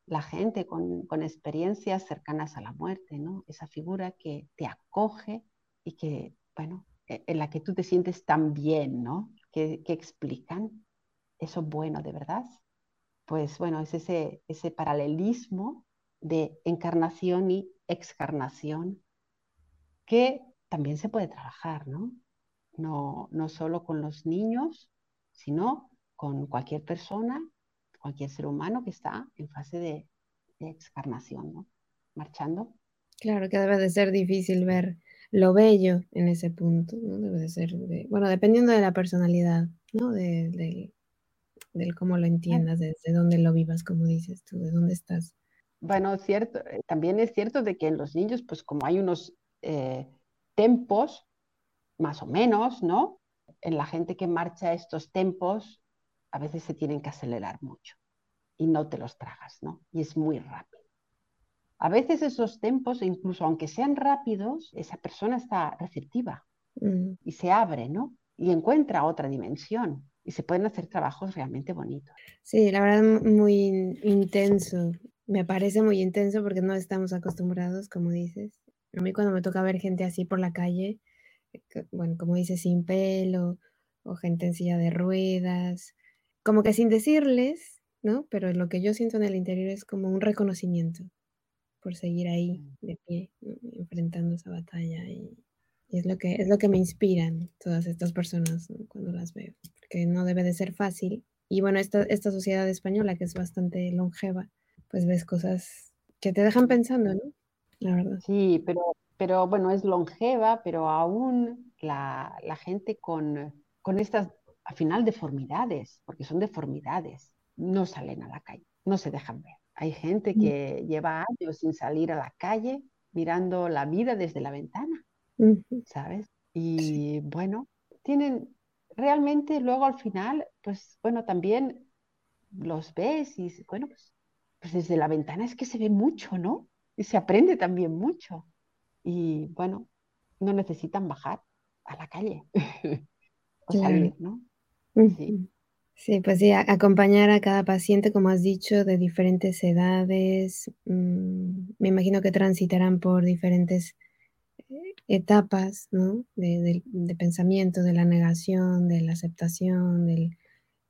la gente con, experiencias cercanas a la muerte, ¿no? Esa figura que te acoge y que, bueno, en la que tú te sientes tan bien, ¿no? Que, explican eso bueno de verdad. Pues bueno, es ese, ese paralelismo de encarnación y excarnación que también se puede trabajar, ¿no? No, no solo con los niños, sino con cualquier persona, cualquier ser humano que está en fase de, de excarnación, ¿no? Marchando. Claro que debe de ser difícil ver lo bello en ese punto, ¿no? Debe de ser, bueno, dependiendo de la personalidad, ¿no? De, del cómo lo entiendas, desde dónde lo vivas, como dices tú, de dónde estás. Bueno, cierto, eh, también es cierto de que en los niños, pues como hay unos eh, tempos, más o menos, ¿no? En la gente que marcha estos tempos, a veces se tienen que acelerar mucho y no te los tragas, ¿no? Y es muy rápido. A veces esos tempos, incluso aunque sean rápidos, esa persona está receptiva mm. y se abre, ¿no? Y encuentra otra dimensión y se pueden hacer trabajos realmente bonitos. Sí, la verdad muy intenso. Me parece muy intenso porque no estamos acostumbrados, como dices. A mí cuando me toca ver gente así por la calle, eh, bueno, como dices, sin pelo o gente en silla de ruedas, como que sin decirles, ¿no? Pero lo que yo siento en el interior es como un reconocimiento por seguir ahí mm. de pie, enfrentando esa batalla y, es lo que es lo que me inspiran todas estas personas cuando las veo, porque no debe de ser fácil. Y bueno, esta, esta sociedad española que es bastante longeva, pues ves cosas que te dejan pensando, ¿no? La verdad. Sí, pero, pero bueno, es longeva, pero aún la, la gente con, con estas al final deformidades, porque son deformidades, no salen a la calle, no se dejan ver. Hay gente mm. que lleva años sin salir a la calle mirando la vida desde la ventana, ¿sabes? Y bueno, tienen realmente luego al final, pues bueno, también los ves y bueno, pues, pues desde la ventana es que se ve mucho, ¿no? Y se aprende también mucho. Y bueno, no necesitan bajar a la calle o salir, ¿no? Sí. Pues sí, acompañar a cada paciente, como has dicho, de diferentes edades. Mm, me imagino que transitarán por diferentes eh, etapas, ¿no? De, pensamiento, de la negación, de la aceptación, de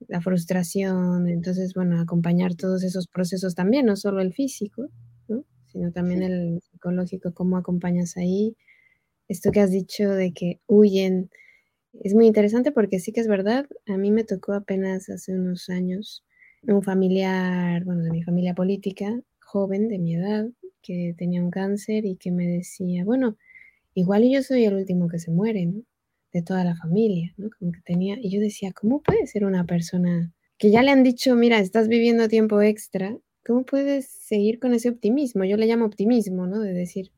la frustración. Entonces, bueno, acompañar todos esos procesos también, no solo el físico, ¿no? Sino también el psicológico, cómo acompañas ahí. Esto que has dicho de que huyen es muy interesante porque sí que es verdad, a mí me tocó apenas hace unos años un familiar, bueno, de mi familia política, joven de mi edad, que tenía un cáncer y que me decía, bueno, igual yo soy el último que se muere, ¿no? De toda la familia, ¿no? Como que tenía, y yo decía, ¿cómo puede ser una persona que ya le han dicho, mira, estás viviendo tiempo extra, ¿cómo puedes seguir con ese optimismo? Yo le llamo optimismo, ¿no? De decir,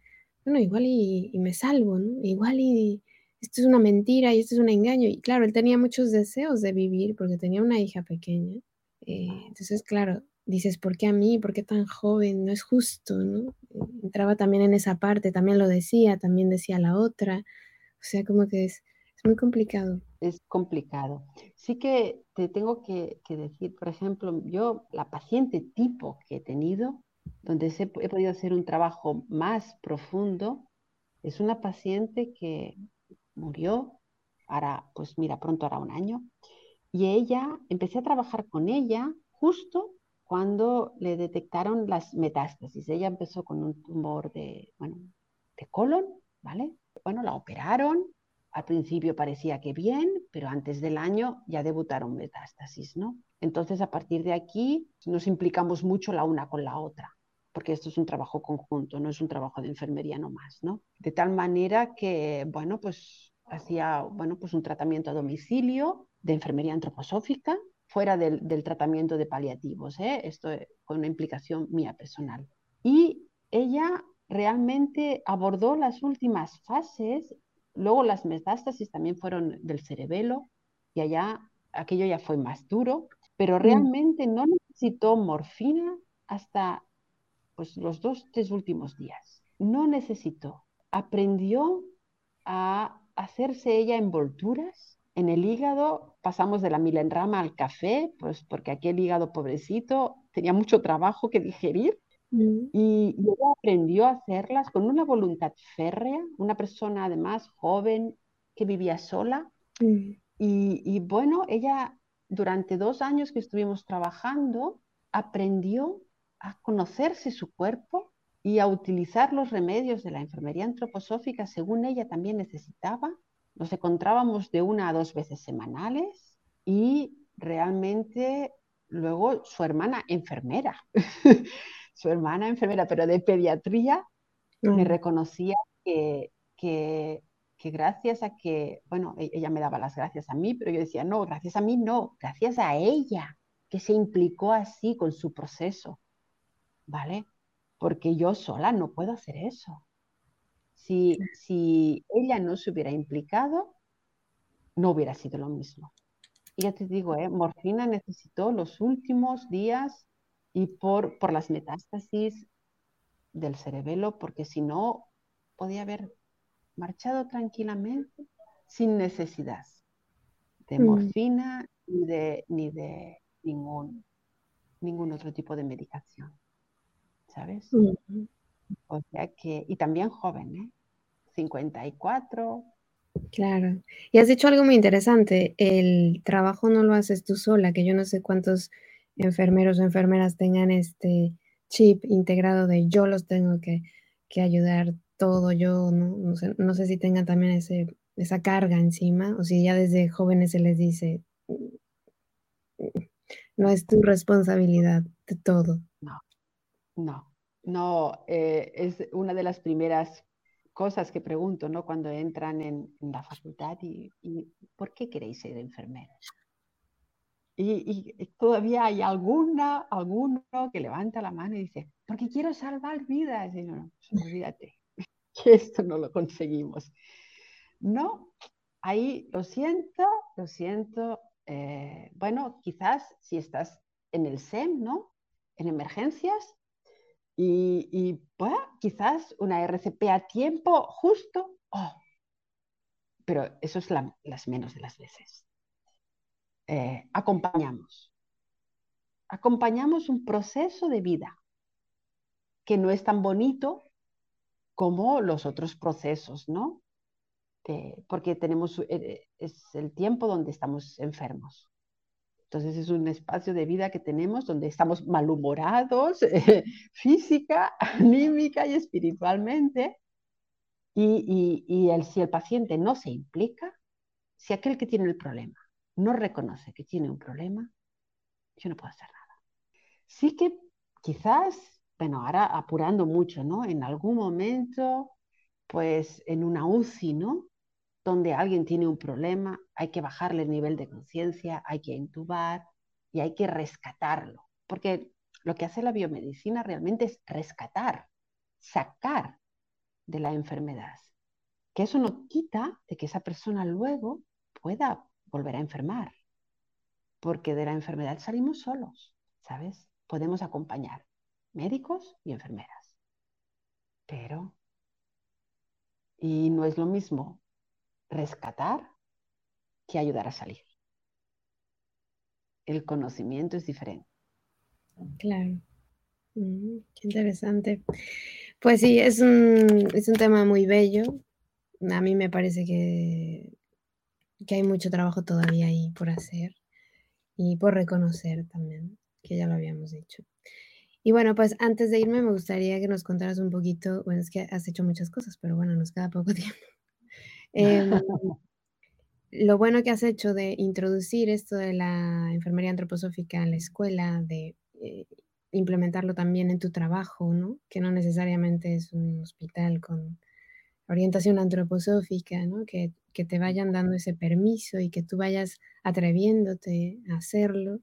bueno, igual y, y me salvo, ¿no? Igual y, esto es una mentira y esto es un engaño. Y claro, él tenía muchos deseos de vivir porque tenía una hija pequeña. Eh, entonces, claro, dices, ¿por qué a mí? ¿Por qué tan joven? No es justo, ¿no? Entraba también en esa parte, también lo decía, también decía la otra. O sea, como que es, es muy complicado. Es complicado. Sí que te tengo que, que, decir, por ejemplo, yo, la paciente tipo que he tenido, donde he podido hacer un trabajo más profundo, es una paciente que murió, ahora, pues mira, pronto hará un año. Y ella, empecé a trabajar con ella justo cuando le detectaron las metástasis. Ella empezó con un tumor de, bueno, de colon, ¿vale? Bueno, la operaron, al principio parecía que bien, pero antes del año ya debutaron metástasis, ¿no? Entonces, a partir de aquí, nos implicamos mucho la una con la otra, porque esto es un trabajo conjunto, no es un trabajo de enfermería nomás, ¿no? De tal manera que, bueno, pues hacía, bueno, pues un tratamiento a domicilio de enfermería antroposófica, fuera del, del tratamiento de paliativos, ¿eh? Esto con una implicación mía personal. Y ella realmente abordó las últimas fases Luego las metástasis también fueron del cerebelo y allá aquello ya fue más duro, pero mm. realmente no necesitó morfina hasta pues, los dos, tres últimos días. No necesitó. Aprendió a hacerse ella envolturas en el hígado. Pasamos de la milenrama al café, pues porque aquel hígado pobrecito tenía mucho trabajo que digerir Mm. Y, ella aprendió a hacerlas con una voluntad férrea, una persona además joven que vivía sola. Mm. Y, bueno, ella durante dos años que estuvimos trabajando aprendió a conocerse su cuerpo y a utilizar los remedios de la enfermería antroposófica según ella también necesitaba. Nos encontrábamos de una a dos veces semanales y realmente luego su hermana enfermera su hermana enfermera, pero de pediatría, me mm. reconocía que, que, gracias a que, bueno, e-, ella me daba las gracias a mí, pero yo decía, no, gracias a mí no, gracias a ella, que se implicó así con su proceso, ¿vale? Porque yo sola no puedo hacer eso. Si, si ella no se hubiera implicado, no hubiera sido lo mismo. Y ya te digo, ¿eh? morfina necesitó los últimos días y por, por las metástasis del cerebelo, porque si no, podía haber marchado tranquilamente sin necesidad de mm. morfina ni de, ni de ningún, ningún otro tipo de medicación. ¿Sabes? O sea que, y también joven, ¿eh? 54. Claro. Y has dicho algo muy interesante, el trabajo no lo haces tú sola, que yo no sé cuántos enfermeros o enfermeras tengan este chip integrado de yo los tengo que, ayudar todo, yo no, sé, no sé si tengan también ese, esa carga encima o si ya desde jóvenes se les dice, no es tu responsabilidad de todo. No, no, no, eh, es una de las primeras cosas que pregunto, ¿no? Cuando entran en, la facultad y, ¿por qué queréis ser enfermeros? Y, todavía hay alguna, alguno que levanta la mano y dice, porque quiero salvar vidas. Y no, no, olvídate, que esto no lo conseguimos. No, ahí lo siento, lo siento. Eh, bueno, quizás si estás en el SEM, ¿no? En emergencias, y, quizás una RCP a tiempo justo, oh, pero eso es las menos de las veces. Eh, acompañamos. Acompañamos un proceso de vida que no es tan bonito como los otros procesos, ¿no? porque tenemos, eh, es el tiempo donde estamos enfermos. Entonces es un espacio de vida que tenemos donde estamos malhumorados, física, anímica y espiritualmente. Y, si el paciente no se implica, si aquel que tiene el problema no reconoce que tiene un problema, yo no puedo hacer nada. Sí que quizás, bueno, ahora apurando mucho, ¿no? En algún momento, pues en una UCI, ¿no? Donde alguien tiene un problema, hay que bajarle el nivel de conciencia, hay que intubar y hay que rescatarlo. Porque lo que hace la biomedicina realmente es rescatar, sacar de la enfermedad. Que eso no quita de que esa persona luego pueda volver a enfermar, porque de la enfermedad salimos solos, ¿sabes? Podemos acompañar médicos y enfermeras, pero, y no es lo mismo rescatar que ayudar a salir. El conocimiento es diferente. Claro. Mm, qué interesante. Pues sí, es un, es un tema muy bello, a mí me parece que, que hay mucho trabajo todavía ahí por hacer y por reconocer también, que ya lo habíamos dicho. Y bueno, pues antes de irme me gustaría que nos contaras un poquito, bueno, es que has hecho muchas cosas, pero bueno, nos queda poco tiempo. Em, lo bueno que has hecho de introducir esto de la enfermería antroposófica en la escuela, de eh, implementarlo también en tu trabajo, ¿no? Que no necesariamente es un hospital con orientación antroposófica, ¿no? Que, que te vayan dando ese permiso y que tú vayas atreviéndote a hacerlo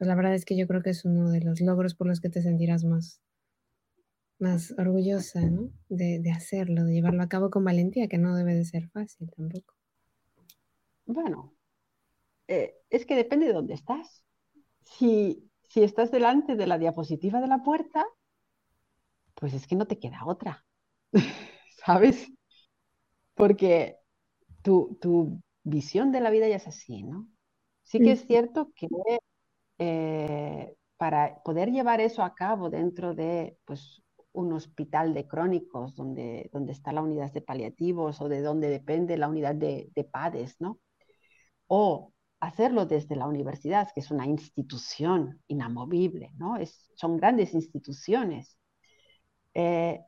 pues la verdad es que yo creo que es uno de los logros por los que te sentirás más, más orgullosa, ¿no? De, hacerlo, de llevarlo a cabo con valentía, que no debe de ser fácil tampoco. Bueno, eh, es que depende de dónde estás. Si, si estás delante de la diapositiva de la puerta, pues es que no te queda otra, ¿sabes? Porque tu, tu, visión de la vida ya es así, ¿no? Sí que es cierto que eh, para poder llevar eso a cabo dentro de pues, un hospital de crónicos donde, donde está la unidad de paliativos o de donde depende la unidad de, de PADES, ¿no? O hacerlo desde la universidad, que es una institución inamovible, ¿no? Es, son grandes instituciones. Eh,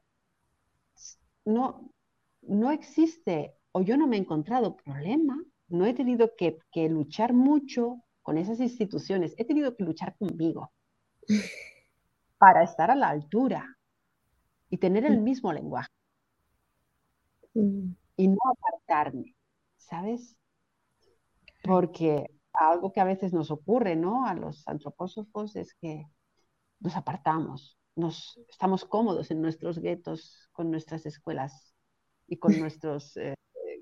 no, no existe, o yo no me he encontrado problema, no he tenido que, que luchar mucho con esas instituciones, he tenido que luchar conmigo para estar a la altura y tener el mismo lenguaje mm. y no apartarme, ¿sabes? Porque algo que a veces nos ocurre, ¿no? A los antropósofos es que nos apartamos, nos estamos cómodos en nuestros guetos con nuestras escuelas y con nuestros eh,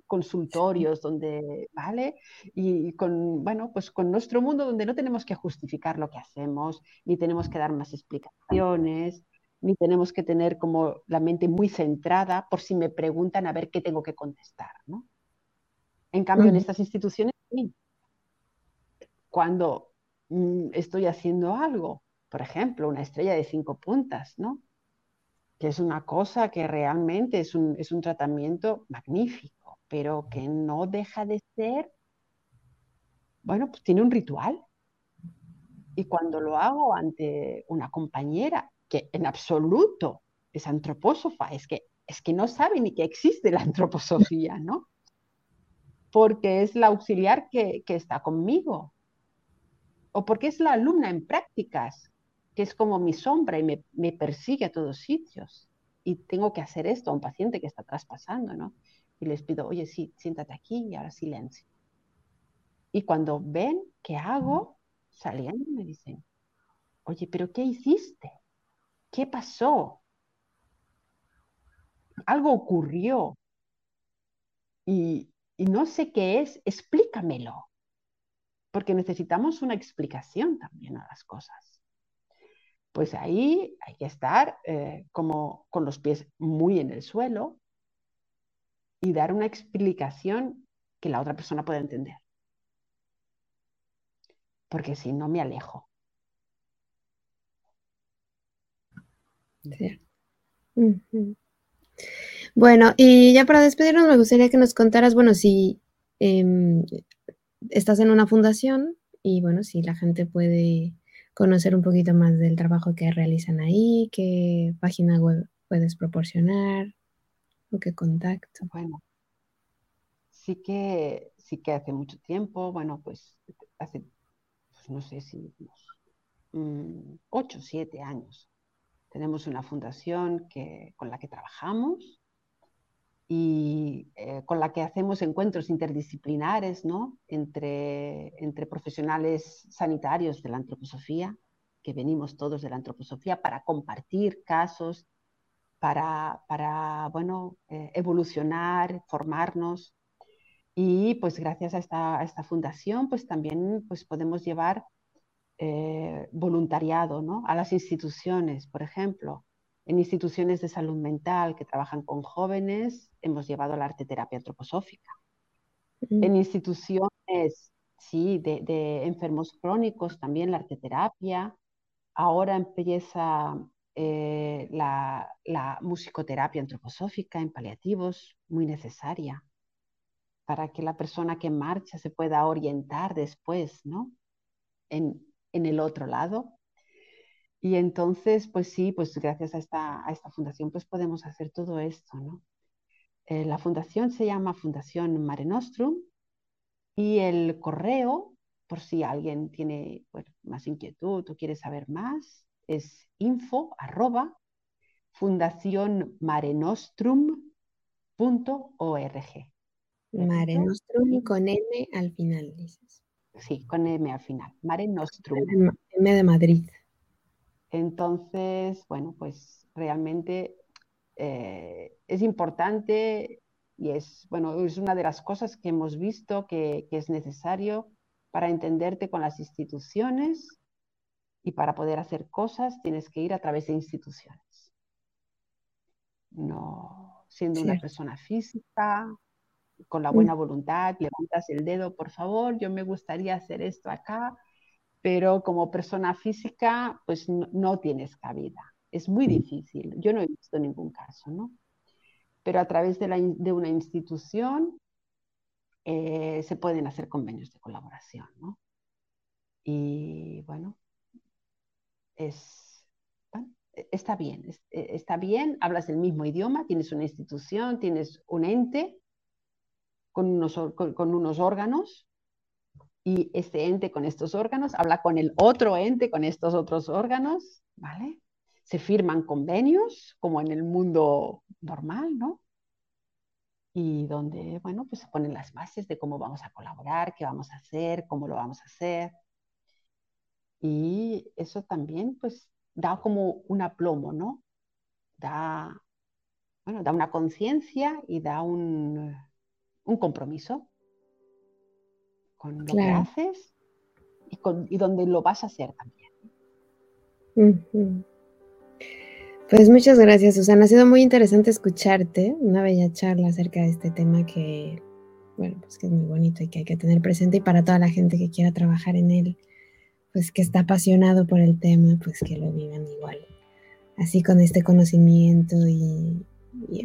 consultorios donde, ¿vale? Y con, bueno, pues con nuestro mundo donde no tenemos que justificar lo que hacemos, ni tenemos que dar más explicaciones, ni tenemos que tener como la mente muy centrada por si me preguntan a ver qué tengo que contestar, ¿no? En cambio, en estas instituciones, Cuando mm, estoy haciendo algo, por ejemplo, una estrella de cinco puntas, ¿no? Que es una cosa que realmente es un, es un tratamiento magnífico pero que no deja de ser, bueno, pues tiene un ritual. Y cuando lo hago ante una compañera que en absoluto es antropósofa, es que, es que no sabe ni que existe la antroposofía, ¿no? Porque es la auxiliar que, está conmigo. O porque es la alumna en prácticas, que es como mi sombra y me, me persigue a todos sitios. Y tengo que hacer esto a un paciente que está traspasando, ¿no? y les pido, oye, sí, siéntate aquí y ahora silencio. Y cuando ven qué hago, saliendo me dicen, oye, pero ¿qué hiciste? ¿Qué pasó? Algo ocurrió y, no sé qué es, explícamelo, porque necesitamos una explicación también a las cosas. Pues ahí hay que estar eh, como con los pies muy en el suelo, y dar una explicación que la otra persona pueda entender. Porque si no, me alejo. Bueno, y ya para despedirnos, me gustaría que nos contaras, bueno, si em, estás en una fundación y bueno, si la gente puede conocer un poquito más del trabajo que realizan ahí, qué página web puedes proporcionar qué contacto? Bueno, sí que, sí que hace mucho tiempo, bueno, pues hace, pues no sé si unos 8 o 7 años, tenemos una fundación que, con la que trabajamos y eh, con la que hacemos encuentros interdisciplinares ¿no? entre, profesionales sanitarios de la antroposofía, que venimos todos de la antroposofía para compartir casos para, bueno, eh, evolucionar, formarnos. Y pues gracias a esta, esta, fundación, pues también pues podemos llevar eh, voluntariado ¿no? a las instituciones, por ejemplo. En instituciones de salud mental que trabajan con jóvenes, hemos llevado la arte terapia antroposófica. Mm. En instituciones, sí, de, de enfermos crónicos, también la arte terapia. Ahora empieza eh, la, musicoterapia antroposófica en paliativos, muy necesaria para que la persona que marcha se pueda orientar después, ¿no? En, el otro lado. Y entonces, pues sí, pues gracias a esta, a esta fundación, pues podemos hacer todo esto, ¿no? Eh, la fundación se llama Fundación Mare Nostrum y el correo, por si alguien tiene más inquietud o quiere saber más, es info arroba fundacionmarenostrum.org. Mare Nostrum con M al final, dices. Sí, con M al final. Mare Nostrum. M de Madrid. Entonces, bueno, pues realmente eh, es importante y es, bueno, es una de las cosas que hemos visto que, que es necesario para entenderte con las instituciones y para poder hacer cosas tienes que ir a través de instituciones. No siendo una persona física, con la mm. buena voluntad, levantas el dedo, por favor, yo me gustaría hacer esto acá, pero como persona física, pues no, tienes cabida. Es muy mm. difícil. Yo no he visto ningún caso, ¿no? Pero a través de, la, de una institución eh, se pueden hacer convenios de colaboración, ¿no? Y bueno, es, e, está bien, e, está bien, hablas el mismo idioma, tienes una institución, tienes un ente con unos, con, unos órganos y este ente con estos órganos habla con el otro ente con estos otros órganos, ¿vale? Se firman convenios como en el mundo normal, ¿no? Y donde, bueno, pues se ponen las bases de cómo vamos a colaborar, qué vamos a hacer, cómo lo vamos a hacer. Y eso también, pues, da como un aplomo, ¿no? Da, bueno, da una conciencia y da un, un compromiso con lo que haces y, con, y donde lo vas a hacer también. Pues muchas gracias, Susana. Ha sido muy interesante escucharte, una bella charla acerca de este tema que, bueno, pues que es muy bonito y que hay que tener presente y para toda la gente que quiera trabajar en él pues que está apasionado por el tema, pues que lo vivan igual. Así con este conocimiento y,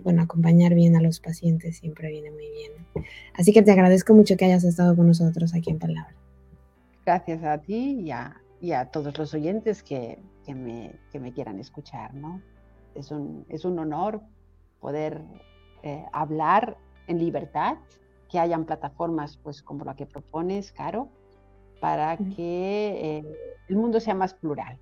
bueno, acompañar bien a los pacientes siempre viene muy bien. Así que te agradezco mucho que hayas estado con nosotros aquí en Palabra. Gracias a ti y a, y a todos los oyentes que, que, me, que, me, quieran escuchar, ¿no? Es un, es un honor poder eh, hablar en libertad, que hayan plataformas pues como la que propones, Caro, para que eh, el mundo sea más plural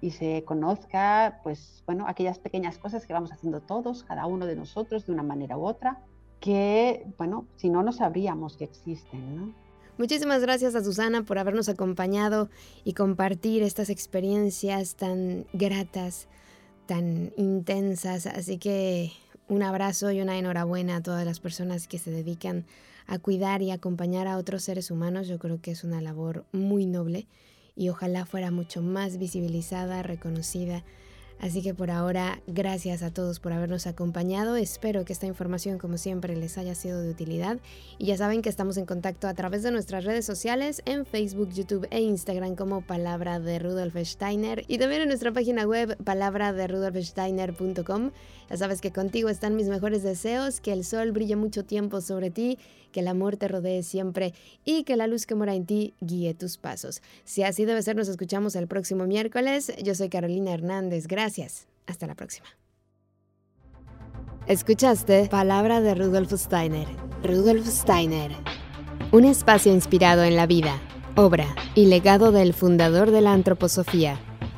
y se conozca, pues, bueno, aquellas pequeñas cosas que vamos haciendo todos, cada uno de nosotros, de una manera u otra, que, bueno, si no, no sabríamos que existen, ¿no? Muchísimas gracias a Susana por habernos acompañado y compartir estas experiencias tan gratas, tan intensas. Así que un abrazo y una enhorabuena a todas las personas que se dedican a cuidar y acompañar a otros seres humanos, yo creo que es una labor muy noble y ojalá fuera mucho más visibilizada, reconocida Así que por ahora, gracias a todos por habernos acompañado. Espero que esta información, como siempre, les haya sido de utilidad. Y ya saben que estamos en contacto a través de nuestras redes sociales en Facebook, YouTube e Instagram como Palabra de Rudolf Steiner. Y también en nuestra página web palabraderudolfsteiner.com. Ya sabes que contigo están mis mejores deseos, que el sol brille mucho tiempo sobre ti, que el amor te rodee siempre y que la luz que mora en ti guíe tus pasos. Si así debe ser, nos escuchamos el próximo miércoles. Yo soy Carolina Hernández. Gracias. Hasta la próxima. Escuchaste Palabra de Rudolf Steiner. Rudolf Steiner. Un espacio inspirado en la vida, obra y legado del fundador de la antroposofía.